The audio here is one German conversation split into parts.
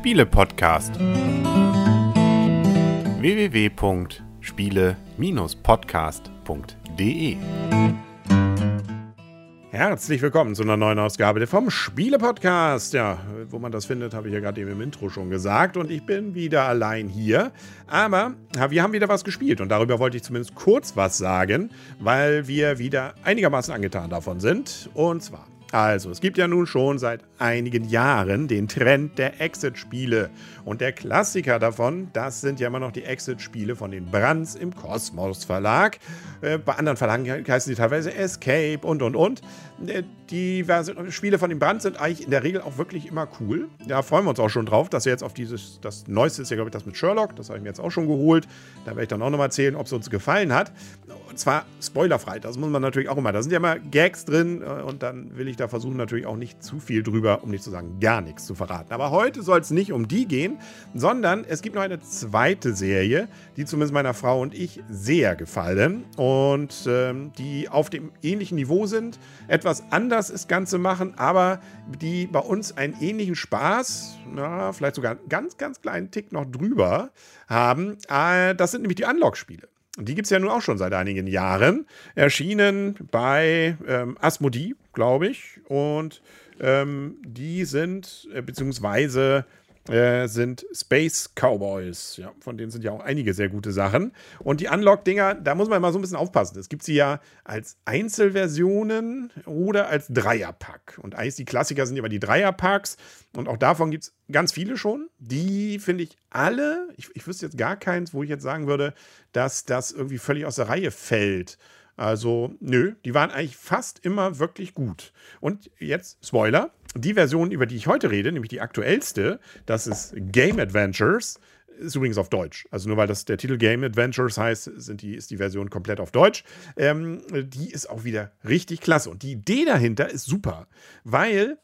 Spiele-Podcast. www.spiele-podcast.de Herzlich willkommen zu einer neuen Ausgabe vom Spiele-Podcast. Ja, wo man das findet, habe ich ja gerade eben im Intro schon gesagt. Und ich bin wieder allein hier. Aber wir haben wieder was gespielt. Und darüber wollte ich zumindest kurz was sagen, weil wir wieder einigermaßen angetan davon sind. Und zwar also, es gibt ja nun schon seit einigen Jahren den Trend der Exit-Spiele. Und der Klassiker davon, das sind ja immer noch die Exit-Spiele von den Brands im Kosmos Verlag. Äh, bei anderen Verlagen heißen die teilweise Escape und und und. Äh, die Spiele von den Brands sind eigentlich in der Regel auch wirklich immer cool. Da freuen wir uns auch schon drauf, dass wir jetzt auf dieses, das Neueste ist ja, glaube ich, das mit Sherlock. Das habe ich mir jetzt auch schon geholt. Da werde ich dann auch nochmal erzählen, ob es uns gefallen hat. Und zwar spoilerfrei, das muss man natürlich auch immer. Da sind ja immer Gags drin äh, und dann will ich da versuchen, natürlich auch nicht zu viel drüber, um nicht zu sagen, gar nichts zu verraten. Aber heute soll es nicht um die gehen, sondern es gibt noch eine zweite Serie, die zumindest meiner Frau und ich sehr gefallen und ähm, die auf dem ähnlichen Niveau sind, etwas anders das Ganze machen, aber die bei uns einen ähnlichen Spaß, na, vielleicht sogar einen ganz, ganz kleinen Tick noch drüber haben. Äh, das sind nämlich die Unlock-Spiele. Die gibt es ja nun auch schon seit einigen Jahren. Erschienen bei ähm, Asmodee, glaube ich. Und ähm, die sind, äh, beziehungsweise äh, sind Space Cowboys. Ja, von denen sind ja auch einige sehr gute Sachen. Und die Unlock-Dinger, da muss man immer so ein bisschen aufpassen. Es gibt sie ja als Einzelversionen oder als Dreierpack. Und eigentlich die Klassiker sind immer die Dreierpacks. Und auch davon gibt es ganz viele schon. Die finde ich alle, ich, ich wüsste jetzt gar keins, wo ich jetzt sagen würde, dass das irgendwie völlig aus der Reihe fällt. Also, nö, die waren eigentlich fast immer wirklich gut. Und jetzt, Spoiler, die Version, über die ich heute rede, nämlich die aktuellste, das ist Game Adventures, ist übrigens auf Deutsch. Also nur weil das der Titel Game Adventures heißt, sind die, ist die Version komplett auf Deutsch. Ähm, die ist auch wieder richtig klasse. Und die Idee dahinter ist super, weil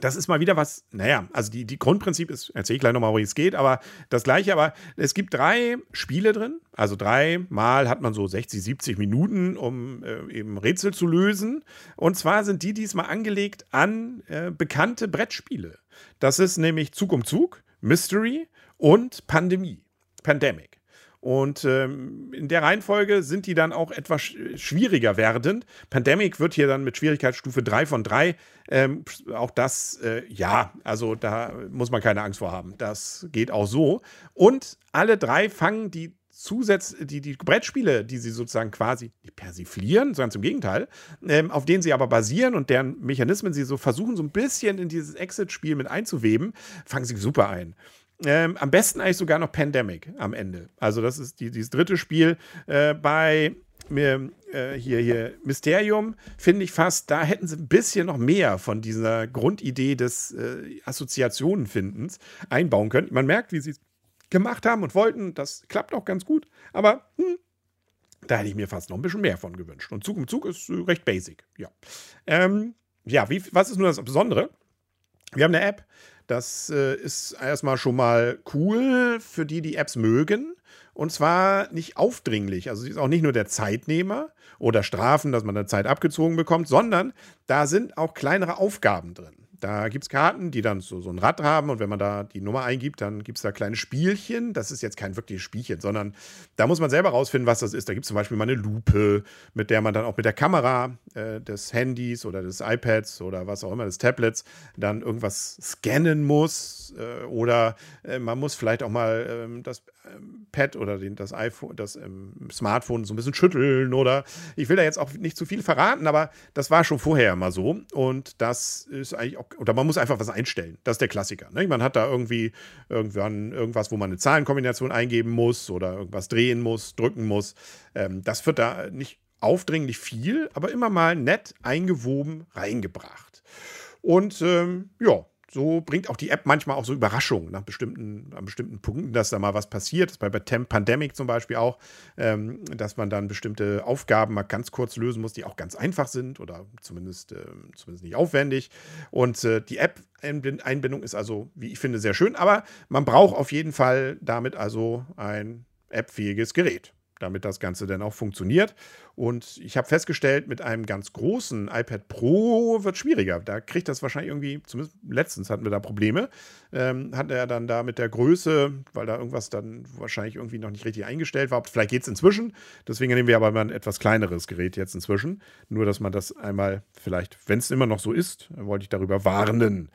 das ist mal wieder was, naja, also die, die Grundprinzip ist, erzähle ich gleich nochmal, wie es geht, aber das gleiche, aber es gibt drei Spiele drin, also dreimal hat man so 60, 70 Minuten, um äh, eben Rätsel zu lösen. Und zwar sind die diesmal angelegt an äh, bekannte Brettspiele. Das ist nämlich Zug um Zug, Mystery und Pandemie, Pandemic. Und ähm, in der Reihenfolge sind die dann auch etwas schwieriger werdend. Pandemic wird hier dann mit Schwierigkeitsstufe 3 von 3. Ähm, auch das, äh, ja, also da muss man keine Angst vor haben. Das geht auch so. Und alle drei fangen die Zusatz, die, die Brettspiele, die sie sozusagen quasi persiflieren, sondern zum Gegenteil, ähm, auf denen sie aber basieren und deren Mechanismen sie so versuchen, so ein bisschen in dieses Exit-Spiel mit einzuweben, fangen sie super ein. Ähm, am besten eigentlich sogar noch Pandemic am Ende. Also, das ist die, dieses dritte Spiel äh, bei mir, äh, hier, hier Mysterium, finde ich fast, da hätten sie ein bisschen noch mehr von dieser Grundidee des äh, Assoziationenfindens einbauen können. Man merkt, wie sie es gemacht haben und wollten. Das klappt auch ganz gut. Aber hm, da hätte ich mir fast noch ein bisschen mehr von gewünscht. Und Zug um Zug ist äh, recht basic. Ja, ähm, ja wie, was ist nur das Besondere? Wir haben eine App, das äh, ist erstmal schon mal cool für die, die Apps mögen. Und zwar nicht aufdringlich. Also sie ist auch nicht nur der Zeitnehmer oder Strafen, dass man dann Zeit abgezogen bekommt, sondern da sind auch kleinere Aufgaben drin. Da gibt es Karten, die dann so, so ein Rad haben und wenn man da die Nummer eingibt, dann gibt es da kleine Spielchen. Das ist jetzt kein wirkliches Spielchen, sondern da muss man selber rausfinden, was das ist. Da gibt es zum Beispiel mal eine Lupe, mit der man dann auch mit der Kamera äh, des Handys oder des iPads oder was auch immer, des Tablets, dann irgendwas scannen muss. Äh, oder äh, man muss vielleicht auch mal ähm, das ähm, Pad oder den, das iPhone, das ähm, Smartphone so ein bisschen schütteln oder ich will da jetzt auch nicht zu viel verraten, aber das war schon vorher immer so und das ist eigentlich auch, oder man muss einfach was einstellen. Das ist der Klassiker. Ne? Man hat da irgendwie irgendwann irgendwas, wo man eine Zahlenkombination eingeben muss oder irgendwas drehen muss, drücken muss. Ähm, das wird da nicht aufdringlich viel, aber immer mal nett eingewoben reingebracht. Und ähm, ja, so bringt auch die App manchmal auch so Überraschungen nach bestimmten, an bestimmten Punkten, dass da mal was passiert. Das ist bei, Pandemic zum Beispiel auch, ähm, dass man dann bestimmte Aufgaben mal ganz kurz lösen muss, die auch ganz einfach sind oder zumindest, äh, zumindest nicht aufwendig. Und äh, die App-Einbindung ist also, wie ich finde, sehr schön, aber man braucht auf jeden Fall damit also ein appfähiges Gerät. Damit das Ganze dann auch funktioniert. Und ich habe festgestellt, mit einem ganz großen iPad Pro wird schwieriger. Da kriegt das wahrscheinlich irgendwie, zumindest letztens hatten wir da Probleme, ähm, hat er dann da mit der Größe, weil da irgendwas dann wahrscheinlich irgendwie noch nicht richtig eingestellt war. Vielleicht geht es inzwischen. Deswegen nehmen wir aber mal ein etwas kleineres Gerät jetzt inzwischen. Nur, dass man das einmal vielleicht, wenn es immer noch so ist, wollte ich darüber warnen.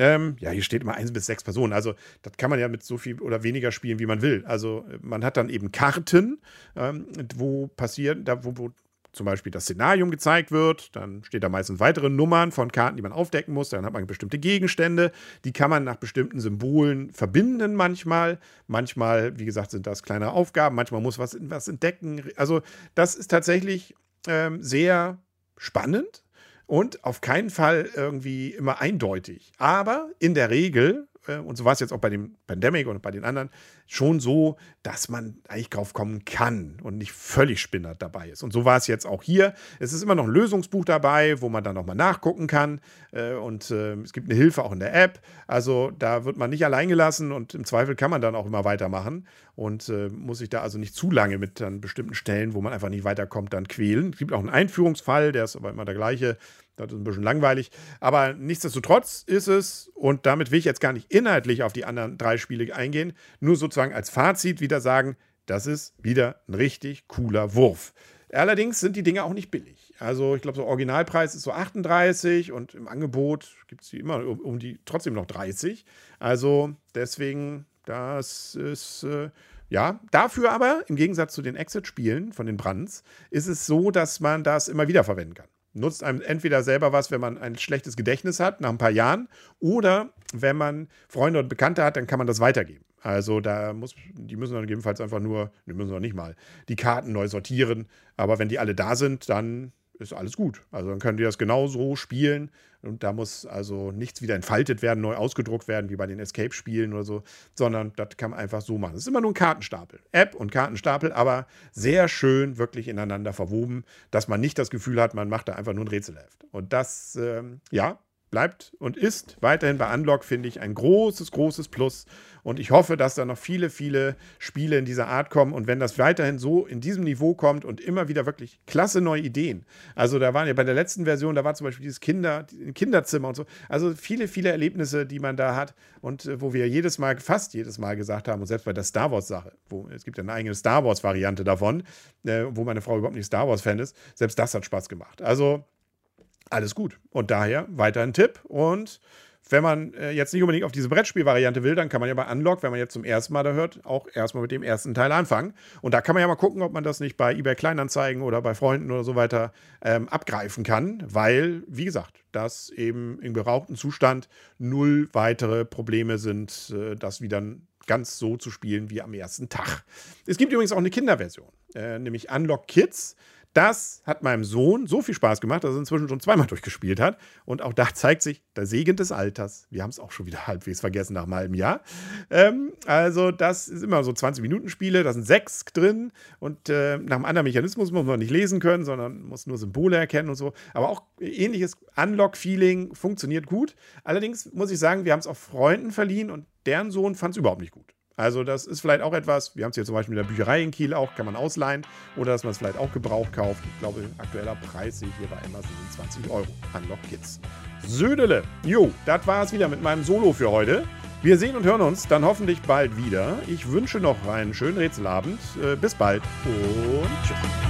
Ähm, ja, hier steht immer eins bis sechs Personen. Also, das kann man ja mit so viel oder weniger spielen, wie man will. Also, man hat dann eben Karten, ähm, wo passieren, da, wo, wo zum Beispiel das Szenarium gezeigt wird. Dann steht da meistens weitere Nummern von Karten, die man aufdecken muss. Dann hat man bestimmte Gegenstände. Die kann man nach bestimmten Symbolen verbinden manchmal. Manchmal, wie gesagt, sind das kleine Aufgaben. Manchmal muss was, was entdecken. Also das ist tatsächlich ähm, sehr spannend und auf keinen Fall irgendwie immer eindeutig. Aber in der Regel äh, und so war es jetzt auch bei dem Pandemic und bei den anderen, schon so, dass man eigentlich drauf kommen kann und nicht völlig spinnert dabei ist. Und so war es jetzt auch hier. Es ist immer noch ein Lösungsbuch dabei, wo man dann nochmal nachgucken kann. Äh, und äh, es gibt eine Hilfe auch in der App. Also da wird man nicht allein gelassen und im Zweifel kann man dann auch immer weitermachen und muss sich da also nicht zu lange mit dann bestimmten Stellen, wo man einfach nicht weiterkommt, dann quälen. Es gibt auch einen Einführungsfall, der ist aber immer der gleiche. Das ist ein bisschen langweilig. Aber nichtsdestotrotz ist es, und damit will ich jetzt gar nicht inhaltlich auf die anderen drei Spiele eingehen, nur sozusagen als Fazit wieder sagen, das ist wieder ein richtig cooler Wurf. Allerdings sind die Dinge auch nicht billig. Also ich glaube, so Originalpreis ist so 38 und im Angebot gibt es immer um, um, die trotzdem noch 30. Also deswegen, das ist äh, ja dafür aber im Gegensatz zu den Exit-Spielen von den Brands ist es so, dass man das immer wieder verwenden kann nutzt einem entweder selber was, wenn man ein schlechtes Gedächtnis hat, nach ein paar Jahren, oder wenn man Freunde und Bekannte hat, dann kann man das weitergeben. Also da muss, die müssen dann gegebenenfalls einfach nur, die müssen noch nicht mal, die Karten neu sortieren. Aber wenn die alle da sind, dann ist alles gut. Also dann können die das genauso spielen und da muss also nichts wieder entfaltet werden, neu ausgedruckt werden, wie bei den Escape-Spielen oder so, sondern das kann man einfach so machen. Es ist immer nur ein Kartenstapel. App und Kartenstapel, aber sehr schön wirklich ineinander verwoben, dass man nicht das Gefühl hat, man macht da einfach nur ein Rätselheft. Und das, ähm, ja, bleibt und ist weiterhin bei Unlock, finde ich, ein großes, großes Plus. Und ich hoffe, dass da noch viele, viele Spiele in dieser Art kommen. Und wenn das weiterhin so in diesem Niveau kommt und immer wieder wirklich klasse neue Ideen. Also da waren ja bei der letzten Version, da war zum Beispiel dieses Kinder, Kinderzimmer und so. Also viele, viele Erlebnisse, die man da hat und äh, wo wir jedes Mal, fast jedes Mal gesagt haben, und selbst bei der Star Wars-Sache, wo es gibt ja eine eigene Star Wars-Variante davon, äh, wo meine Frau überhaupt nicht Star Wars-Fan ist, selbst das hat Spaß gemacht. Also alles gut. Und daher weiter ein Tipp. Und wenn man äh, jetzt nicht unbedingt auf diese Brettspielvariante will, dann kann man ja bei Unlock, wenn man jetzt zum ersten Mal da hört, auch erstmal mit dem ersten Teil anfangen. Und da kann man ja mal gucken, ob man das nicht bei eBay Kleinanzeigen oder bei Freunden oder so weiter ähm, abgreifen kann, weil, wie gesagt, das eben im gerauchten Zustand null weitere Probleme sind, äh, das wieder ganz so zu spielen wie am ersten Tag. Es gibt übrigens auch eine Kinderversion, äh, nämlich Unlock Kids. Das hat meinem Sohn so viel Spaß gemacht, dass er inzwischen schon zweimal durchgespielt hat. Und auch da zeigt sich der Segen des Alters. Wir haben es auch schon wieder halbwegs vergessen nach einem halben Jahr. Ähm, also, das ist immer so 20-Minuten-Spiele. Da sind sechs drin. Und äh, nach einem anderen Mechanismus muss man nicht lesen können, sondern muss nur Symbole erkennen und so. Aber auch ähnliches Unlock-Feeling funktioniert gut. Allerdings muss ich sagen, wir haben es auch Freunden verliehen und deren Sohn fand es überhaupt nicht gut. Also das ist vielleicht auch etwas, wir haben es hier zum Beispiel in der Bücherei in Kiel auch, kann man ausleihen oder dass man es vielleicht auch gebraucht kauft. Ich glaube, aktueller Preis sehe ich hier bei Amazon sind 20 Euro. Unlock Kids. Södele. Jo, das war es wieder mit meinem Solo für heute. Wir sehen und hören uns dann hoffentlich bald wieder. Ich wünsche noch einen schönen Rätselabend. Äh, bis bald und tschüss.